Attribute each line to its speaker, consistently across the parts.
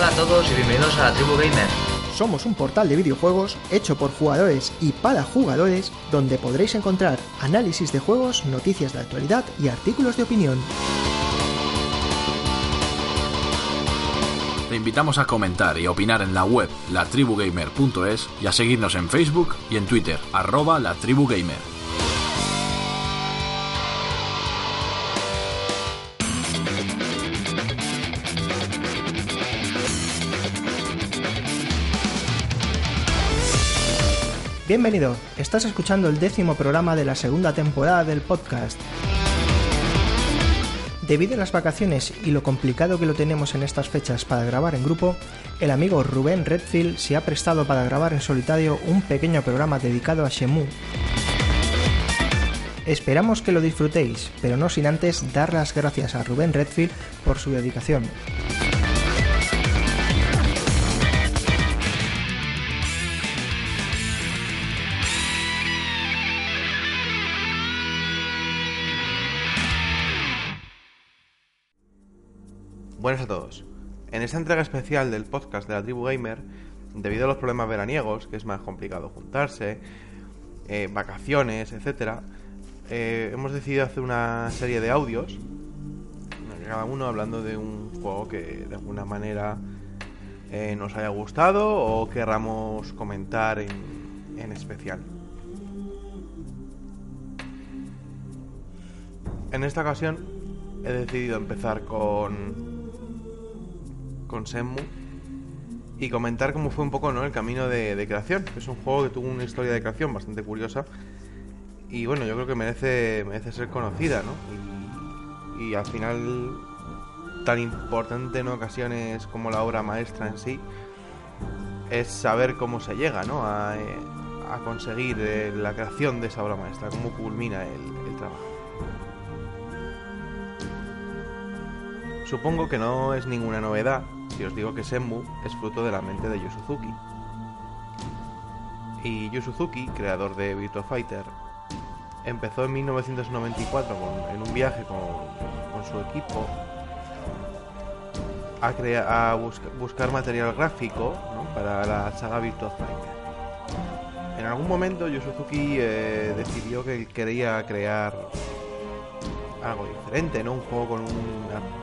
Speaker 1: Hola a todos y bienvenidos a la Tribu Gamer.
Speaker 2: Somos un portal de videojuegos hecho por jugadores y para jugadores donde podréis encontrar análisis de juegos, noticias de actualidad y artículos de opinión.
Speaker 3: Te invitamos a comentar y opinar en la web latribugamer.es y a seguirnos en Facebook y en Twitter, arroba latribugamer.
Speaker 2: Bienvenido, estás escuchando el décimo programa de la segunda temporada del podcast. Debido a las vacaciones y lo complicado que lo tenemos en estas fechas para grabar en grupo, el amigo Rubén Redfield se ha prestado para grabar en solitario un pequeño programa dedicado a Shemu. Esperamos que lo disfrutéis, pero no sin antes dar las gracias a Rubén Redfield por su dedicación.
Speaker 4: Buenas a todos. En esta entrega especial del podcast de la Tribu Gamer, debido a los problemas veraniegos, que es más complicado juntarse, eh, vacaciones, etc., eh, hemos decidido hacer una serie de audios, cada uno hablando de un juego que de alguna manera eh, nos haya gustado o querramos comentar en, en especial. En esta ocasión he decidido empezar con con Senmu y comentar cómo fue un poco ¿no? el camino de, creación. Es un juego que tuvo una historia de creación bastante curiosa y bueno, yo creo que merece, merece ser conocida, ¿no? Y, al final tan importante en ocasiones como la obra maestra en sí es saber cómo se llega, ¿no? A, eh, conseguir eh, la creación de esa obra maestra, cómo culmina el trabajo. Supongo que no es ninguna novedad si os digo que Senmu es fruto de la mente de Yu Suzuki. Y Yu Suzuki, creador de Virtua Fighter, empezó en 1994 en un viaje con, su equipo a, a buscar material gráfico para la saga Virtua Fighter. En algún momento Yu Suzuki eh, decidió que quería crear algo diferente, ¿no? Un juego con un,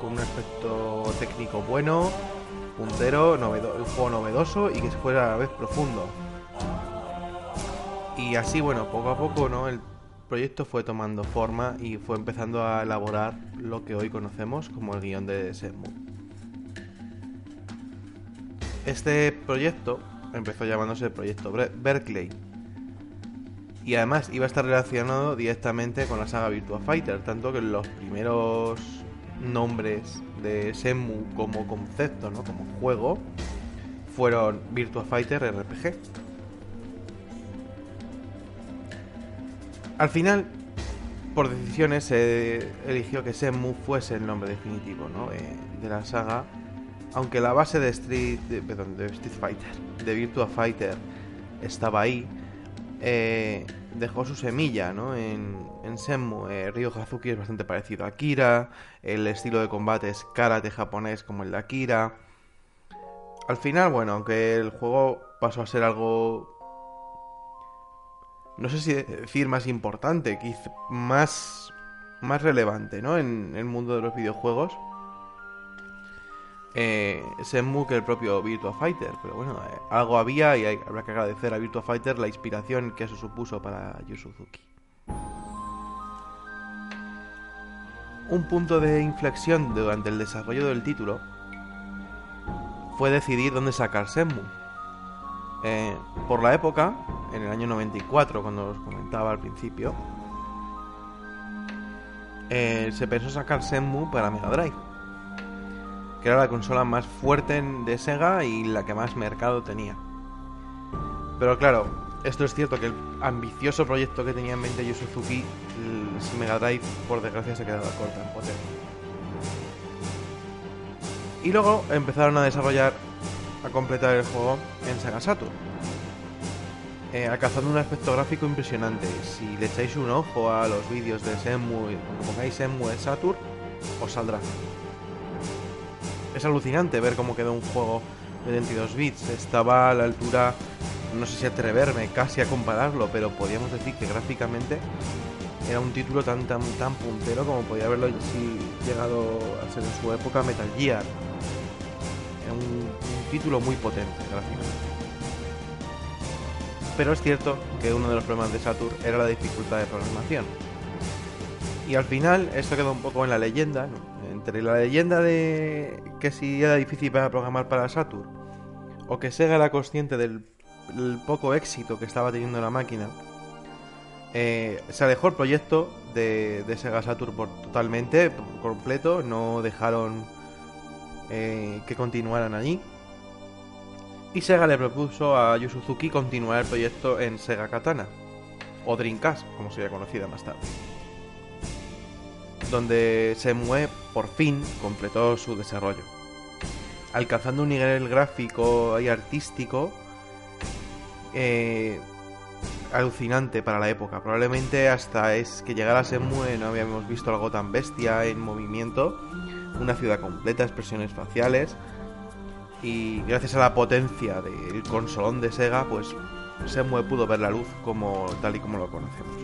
Speaker 4: con un aspecto técnico bueno, puntero, un juego novedoso y que fuera a la vez profundo. Y así, bueno, poco a poco, ¿no? El proyecto fue tomando forma y fue empezando a elaborar lo que hoy conocemos como el guion de Senmu. Este proyecto empezó llamándose proyecto Berkeley y además iba a estar relacionado directamente con la saga Virtua Fighter, tanto que los primeros nombres de Shenmue como concepto, ¿no? como juego, fueron Virtua Fighter RPG. Al final, por decisiones, se eligió que Shenmue fuese el nombre definitivo ¿no? Eh, de la saga, aunque la base de Street, perdón, de Street Fighter, de Virtua Fighter, estaba ahí eh, dejó su semilla ¿no? en, en Senmu. Eh, Ryo Hazuki es bastante parecido a Akira, el estilo de combate es karate japonés como el de Akira. Al final, bueno, aunque el juego pasó a ser algo... No sé si decir más importante, más, más relevante, ¿no? En el mundo de los videojuegos eh, Senmu que el propio Virtua Fighter. Pero bueno, eh, algo había y habrá que agradecer a Virtua Fighter la inspiración que eso supuso para Yu Suzuki. Un punto de inflexión durante el desarrollo del título fue decidir dónde sacar Senmu. Eh, por la época, en el año 94, cuando os comentaba al principio, eh, se pensó sacar Senmu para Mega Drive que era la consola más fuerte de Sega y la que más mercado tenía. Pero claro, esto es cierto que el ambicioso proyecto que tenía en mente Yu Suzuki, el Mega Drive, por desgracia, se quedaba corta en. Y luego empezaron a desarrollar, a completar el juego en Sega Saturn. Eh, alcanzando un aspecto gráfico impresionante. Si le echáis un ojo a los vídeos de Shenmue, cuando pongáis Shenmue Saturn, os saldrá. Es alucinante ver cómo quedó un juego de 22 bits. Estaba a la altura, no sé si atreverme casi a compararlo, pero podríamos decir que gráficamente era un título tan tan tan puntero como podía haberlo si llegado a ser en su época Metal Gear. Era un, un título muy potente gráficamente. Pero es cierto que uno de los problemas de Saturn era la dificultad de programación. Y al final, esto quedó un poco en la leyenda, entre la leyenda de que si era difícil para programar para Saturn, o que Sega era consciente del, poco éxito que estaba teniendo la máquina, eh, se alejó el proyecto de, Sega Saturn por, totalmente, por completo, no dejaron eh, que continuaran allí. Y Sega le propuso a Yu Suzuki continuar el proyecto en Sega Katana, o Dreamcast, como sería conocida más tarde. Donde Semue por fin completó su desarrollo, alcanzando un nivel gráfico y artístico eh, alucinante para la época. Probablemente hasta es que llegara Semue no habíamos visto algo tan bestia en movimiento, una ciudad completa, expresiones faciales y gracias a la potencia del consolón de Sega, pues Semue pudo ver la luz como tal y como lo conocemos.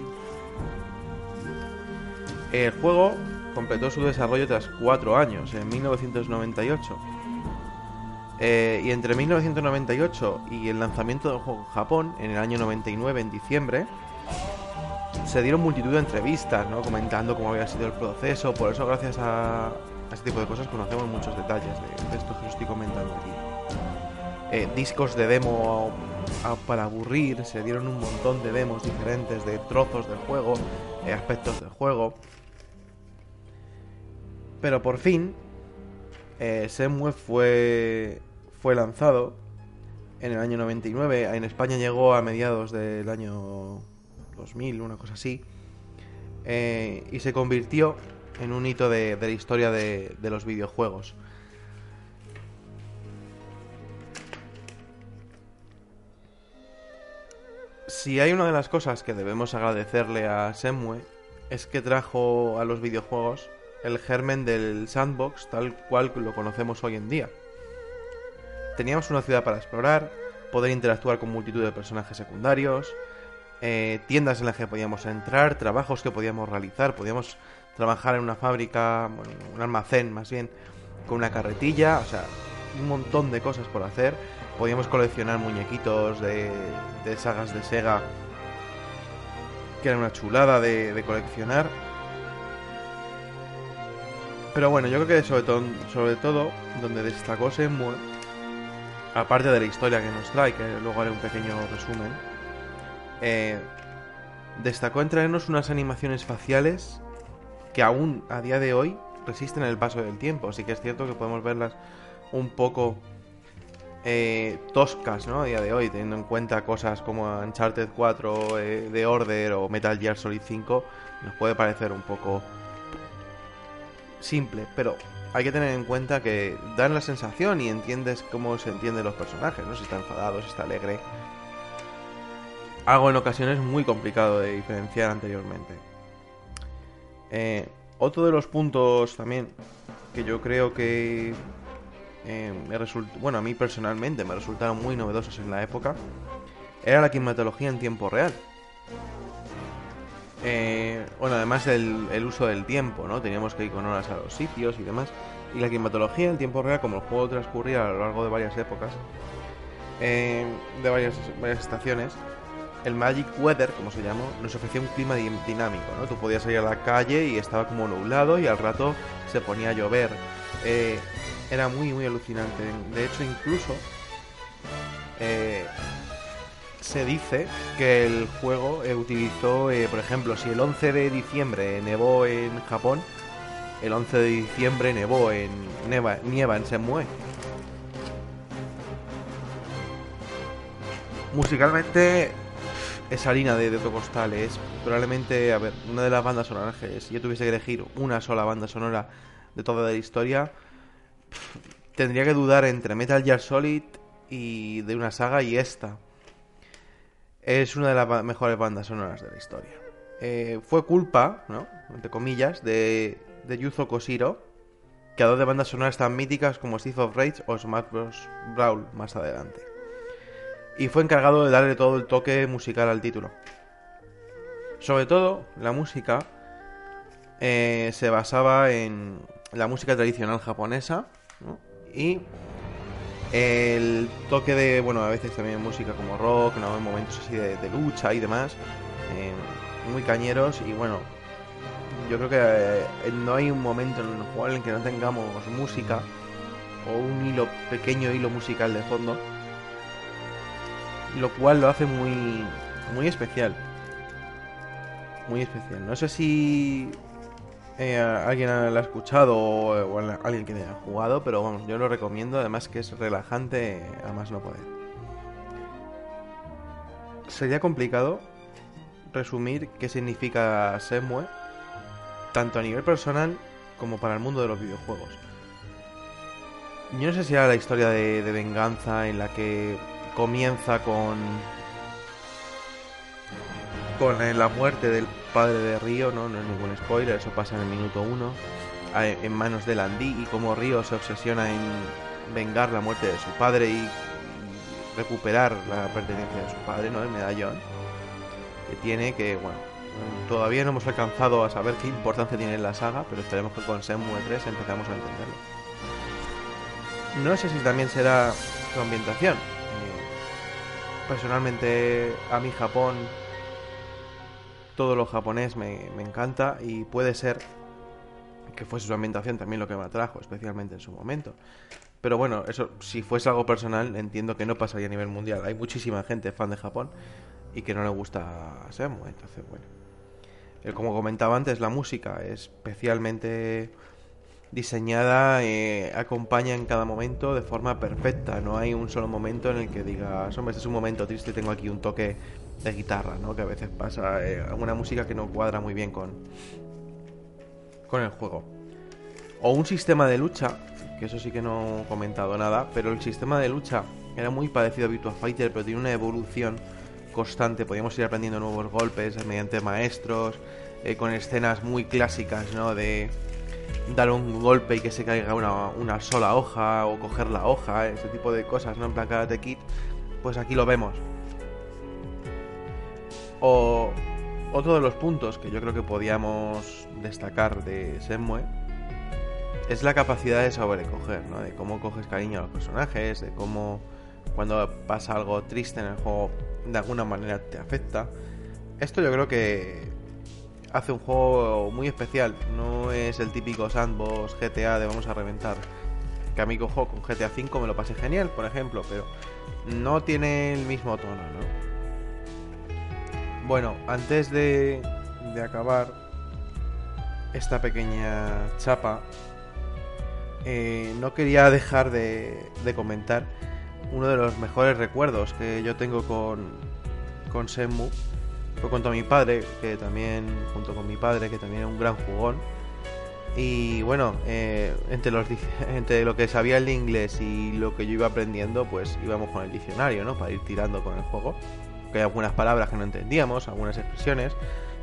Speaker 4: El juego completó su desarrollo tras cuatro años, en 1998. Eh, y entre 1998 y el lanzamiento del juego en Japón, en el año 99, en diciembre, se dieron multitud de entrevistas, ¿no? Comentando cómo había sido el proceso. Por eso, gracias a, a este tipo de cosas, conocemos muchos detalles de, de esto que os estoy comentando aquí. Eh, discos de demo para aburrir, se dieron un montón de demos diferentes de trozos del juego, eh, aspectos del juego. Pero por fin, eh, Semue fue, fue lanzado en el año 99. En España llegó a mediados del año 2000, una cosa así. eh, y se convirtió en un hito de, la historia de, de los videojuegos. Si hay una de las cosas que debemos agradecerle a Semue es que trajo a los videojuegos el germen del sandbox tal cual lo conocemos hoy en día. Teníamos una ciudad para explorar, poder interactuar con multitud de personajes secundarios, eh, tiendas en las que podíamos entrar, trabajos que podíamos realizar, podíamos trabajar en una fábrica, bueno, un almacén más bien, con una carretilla, o sea, un montón de cosas por hacer. Podíamos coleccionar muñequitos de, de sagas de Sega, que era una chulada de, de coleccionar. Pero bueno, yo creo que sobre todo, donde destacó Shenmue, aparte de la historia que nos trae, que luego haré un pequeño resumen, eh, destacó en traernos unas animaciones faciales que aún a día de hoy resisten el paso del tiempo. Así que es cierto que podemos verlas un poco eh, toscas, ¿no? A día de hoy, teniendo en cuenta cosas como Uncharted 4 eh, de Order o Metal Gear Solid 5, nos puede parecer un poco simple, pero hay que tener en cuenta que dan la sensación y entiendes cómo se entienden los personajes, ¿no? Si está enfadado, si está alegre. Algo en ocasiones muy complicado de diferenciar anteriormente. Eh, otro de los puntos también que yo creo que eh, me result- bueno, a mí personalmente me resultaron muy novedosos en la época era la climatología en tiempo real. Eh, bueno, además el uso del tiempo, ¿no? Teníamos que ir con horas a los sitios y demás. Y la climatología en tiempo real, como el juego transcurría a lo largo de varias épocas, eh, de varias, varias estaciones, el Magic Weather, como se llamó, nos ofrecía un clima di- dinámico, ¿no? Tú podías salir a la calle y estaba como nublado y al rato se ponía a llover. Eh, era muy, muy alucinante. De hecho, incluso eh, se dice que el juego eh, utilizó, eh, por ejemplo, si el 11 de diciembre nevó en Japón, el 11 de diciembre nevó en Neva, nieva en Semue. Musicalmente es harina de, de otro costal, es probablemente, a ver, una de las bandas sonoras que si yo tuviese que elegir una sola banda sonora de toda la historia, tendría que dudar entre Metal Gear Solid y de una saga y esta. Es una de las mejores bandas sonoras de la historia. Eh, fue culpa, ¿no? Entre comillas, de, de Yuzo Koshiro, creador de bandas sonoras tan míticas como Streets of Rage o Smash Bros. Brawl más adelante. Y fue encargado de darle todo el toque musical al título. Sobre todo, la música eh, se basaba en la música tradicional japonesa y el toque de, bueno, a veces también música como rock, ¿no? en momentos así de, lucha y demás, eh, muy cañeros y bueno, yo creo que eh, no hay un momento en el juego en que no tengamos música o un hilo, pequeño hilo musical de fondo, lo cual lo hace muy, muy especial. Muy especial. No sé si eh, alguien lo ha escuchado o, alguien que haya jugado, pero vamos, yo lo recomiendo, además que es relajante a más no poder. Sería complicado resumir qué significa Semue, tanto a nivel personal como para el mundo de los videojuegos. Yo no sé si era la historia de, de venganza en la que comienza con con la muerte del padre de Río, ¿no? no es ningún spoiler, eso pasa en el minuto uno, a- en manos de Landy y como Río se obsesiona en vengar la muerte de su padre y, recuperar la pertenencia de su padre, ¿no? El medallón que tiene, que bueno, todavía no hemos alcanzado a saber qué importancia tiene en la saga, pero esperemos que con Shenmue 3 empezamos a entenderlo. No sé si también será su ambientación. Eh, personalmente, a mí Japón, todo lo japonés me, me encanta y puede ser que fuese su ambientación también lo que me atrajo, especialmente en su momento. Pero bueno, eso, si fuese algo personal, entiendo que no pasaría a nivel mundial. Hay muchísima gente fan de Japón y que no le gusta Shenmue, entonces bueno. Eh, Como comentaba antes, la música es especialmente diseñada, eh, acompaña en cada momento de forma perfecta. No hay un solo momento en el que digas, hombre, este es un momento triste, tengo aquí un toque de guitarra, ¿no? Que a veces pasa eh, una música que no cuadra muy bien con, con el juego. O un sistema de lucha, que eso sí que no he comentado nada, pero el sistema de lucha era muy parecido a Virtua Fighter, pero tiene una evolución constante. Podíamos ir aprendiendo nuevos golpes mediante maestros, eh, con escenas muy clásicas, ¿no? De dar un golpe y que se caiga una, una sola hoja, o coger la hoja, ese tipo de cosas, ¿no? En plan Karate Kid, pues aquí lo vemos. O otro de los puntos que yo creo que podíamos destacar de Shenmue es la capacidad de sobrecoger, ¿no? De cómo coges cariño a los personajes, de cómo cuando pasa algo triste en el juego de alguna manera te afecta. Esto yo creo que hace un juego muy especial. No es el típico sandbox GTA de vamos a reventar. Que a mí cojo con GTA V me lo pasé genial, por ejemplo, pero no tiene el mismo tono, ¿no? Bueno, antes de, de acabar esta pequeña chapa, eh, no quería dejar de, de comentar uno de los mejores recuerdos que yo tengo con, con Shenmue. Fue junto a mi padre, que también, junto con mi padre, que también es un gran jugón. Y bueno, eh, entre, entre lo que sabía el inglés y lo que yo iba aprendiendo, pues íbamos con el diccionario, ¿no? Para ir tirando con el juego. Que hay algunas palabras que no entendíamos, algunas expresiones.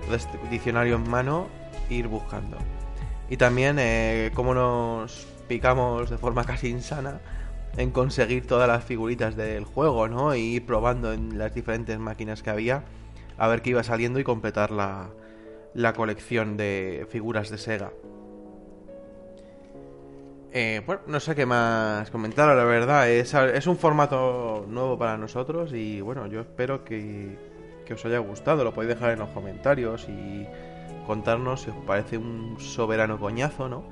Speaker 4: Entonces, diccionario en mano, ir buscando. Y también eh, cómo nos picamos de forma casi insana en conseguir todas las figuritas del juego, ¿no? Y ir probando en las diferentes máquinas que había a ver qué iba saliendo y completar la, la colección de figuras de Sega. Eh, bueno, no sé qué más comentar, la verdad. Es, es un formato nuevo para nosotros y bueno, yo espero que, que os haya gustado. Lo podéis dejar en los comentarios y contarnos si os parece un soberano coñazo, ¿no?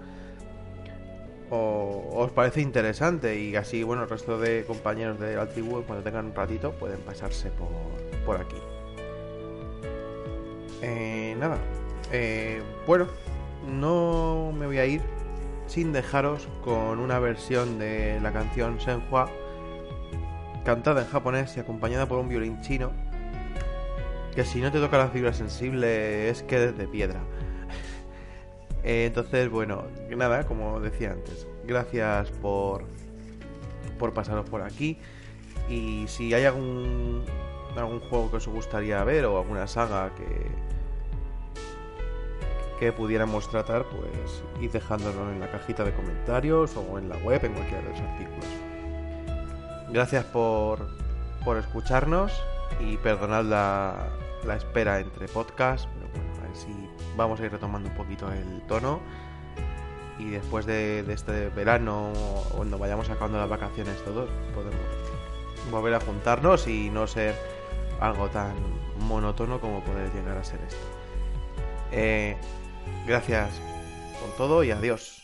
Speaker 4: O os parece interesante y así, bueno, el resto de compañeros de la cuando tengan un ratito, pueden pasarse por, por aquí. Eh, nada. Eh, bueno,
Speaker 5: no me voy a ir sin dejaros con una versión de la canción Senhua cantada en japonés y acompañada por un violín chino que si no te toca la fibra sensible es que de piedra. Eh, entonces, bueno, nada, como decía antes, gracias por, por pasaros por aquí. Y si hay algún, algún juego que os gustaría ver o alguna saga que, que pudiéramos tratar, pues id dejándolo en la cajita de comentarios o en la web, en cualquiera de los artículos. Gracias por, por escucharnos y perdonad la, la espera entre podcasts, pero bueno, a ver si vamos a ir retomando un poquito el tono y después de, este verano, cuando vayamos acabando las vacaciones todos, podemos volver a juntarnos y no ser algo tan monótono como puede llegar a ser esto. Eh, gracias con todo y adiós.